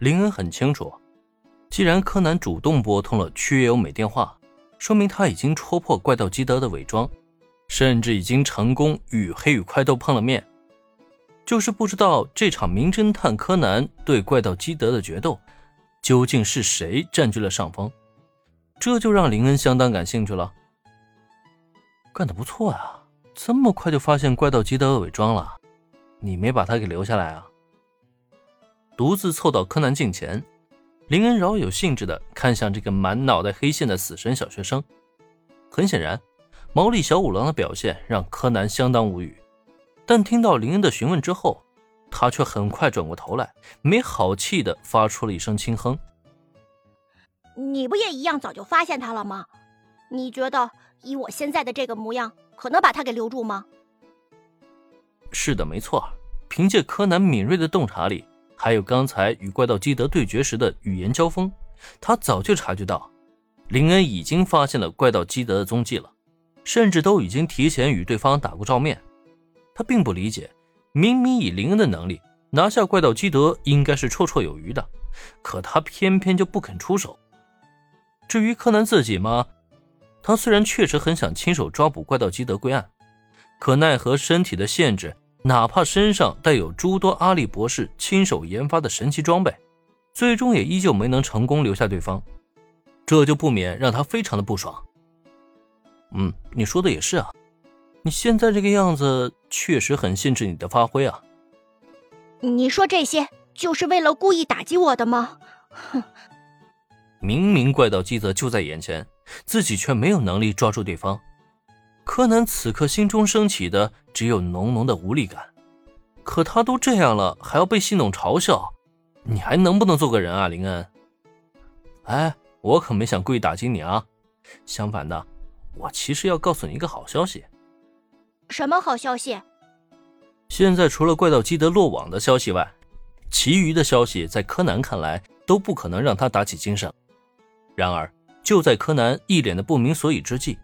林恩很清楚，既然柯南主动拨通了区优美电话，说明他已经戳破怪盗基德的伪装，甚至已经成功与黑羽快斗碰了面。就是不知道这场名侦探柯南对怪盗基德的决斗，究竟是谁占据了上风？这就让林恩相当感兴趣了。干得不错呀，这么快就发现怪盗基德的伪装了，你没把他给留下来啊？独自凑到柯南近前，林恩饶有兴致地看向这个满脑袋黑线的死神小学生。很显然，毛利小五郎的表现让柯南相当无语。但听到林恩的询问之后，他却很快转过头来，没好气地发出了一声轻哼：“你不也一样，早就发现他了吗？你觉得以我现在的这个模样，可能把他给留住吗？”是的，没错。凭借柯南敏锐的洞察力，还有刚才与怪盗基德对决时的语言交锋，他早就察觉到林恩已经发现了怪盗基德的踪迹了，甚至都已经提前与对方打过照面。他并不理解，明明以林恩的能力拿下怪盗基德应该是绰绰有余的，可他偏偏就不肯出手。至于柯南自己吗？他虽然确实很想亲手抓捕怪盗基德归案，可奈何身体的限制，哪怕身上带有诸多阿笠博士亲手研发的神奇装备，最终也依旧没能成功留下对方，这就不免让他非常的不爽。嗯，你说的也是啊。你现在这个样子确实很限制你的发挥啊！你说这些就是为了故意打击我的吗？哼！明明怪盗基德就在眼前，自己却没有能力抓住对方。柯南此刻心中升起的只有浓浓的无力感。可他都这样了，还要被戏弄嘲笑，你还能不能做个人啊，林恩？哎，我可没想故意打击你啊！相反的，我其实要告诉你一个好消息。什么好消息？现在除了怪盗基德落网的消息外，其余的消息在柯南看来都不可能让他打起精神。然而，就在柯南一脸的不明所以之际，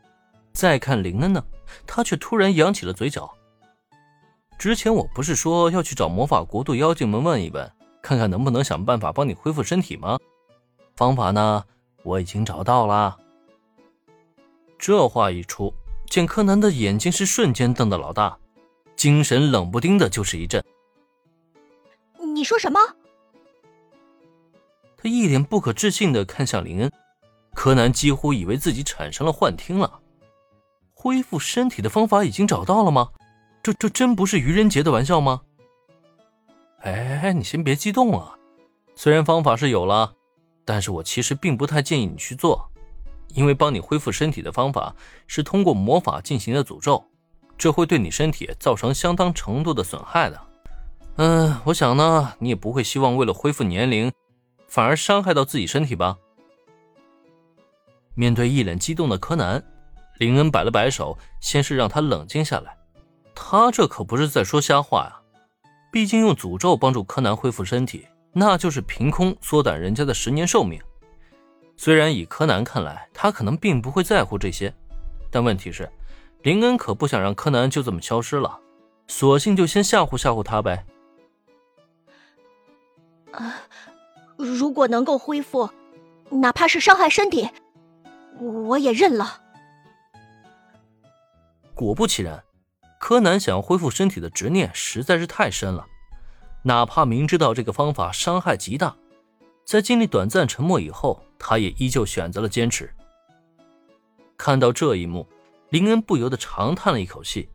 再看林恩呢，他却突然扬起了嘴角。之前我不是说要去找魔法国度妖精们问一问，看看能不能想办法帮你恢复身体吗？方法呢，我已经找到了。这话一出。见柯南的眼睛是瞬间瞪得老大，精神冷不丁的就是一震。你说什么？他一脸不可置信的看向林恩，柯南几乎以为自己产生了幻听了。恢复身体的方法已经找到了吗？这这真不是愚人节的玩笑吗？哎，你先别激动啊，虽然方法是有了，但是我其实并不太建议你去做。因为帮你恢复身体的方法是通过魔法进行的诅咒，这会对你身体造成相当程度的损害的。嗯，我想呢，你也不会希望为了恢复年龄，反而伤害到自己身体吧？面对一脸激动的柯南，林恩摆了摆手，先是让他冷静下来。他这可不是在说瞎话呀，毕竟用诅咒帮助柯南恢复身体，那就是凭空缩短人家的十年寿命。虽然以柯南看来，他可能并不会在乎这些，但问题是，林恩可不想让柯南就这么消失了，索性就先吓唬吓唬他呗。啊，如果能够恢复，哪怕是伤害身体，我也认了。果不其然，柯南想要恢复身体的执念实在是太深了，哪怕明知道这个方法伤害极大。在经历短暂沉默以后，他也依旧选择了坚持。看到这一幕，林恩不由得长叹了一口气：“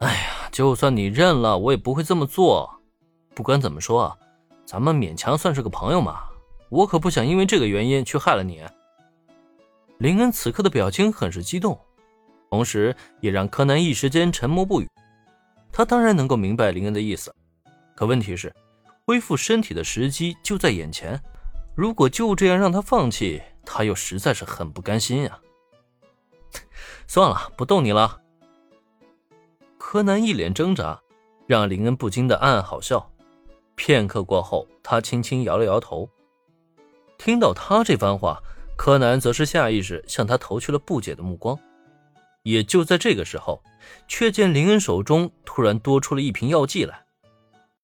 哎呀，就算你认了，我也不会这么做。不管怎么说啊，咱们勉强算是个朋友嘛。我可不想因为这个原因去害了你。”林恩此刻的表情很是激动，同时也让柯南一时间沉默不语。他当然能够明白林恩的意思，可问题是。恢复身体的时机就在眼前，如果就这样让他放弃，他又实在是很不甘心呀。算了，不逗你了。柯南一脸挣扎，让林恩不禁的暗暗好笑。片刻过后，他轻轻摇了摇头。听到他这番话，柯南则是下意识向他投去了不解的目光。也就在这个时候，却见林恩手中突然多出了一瓶药剂来。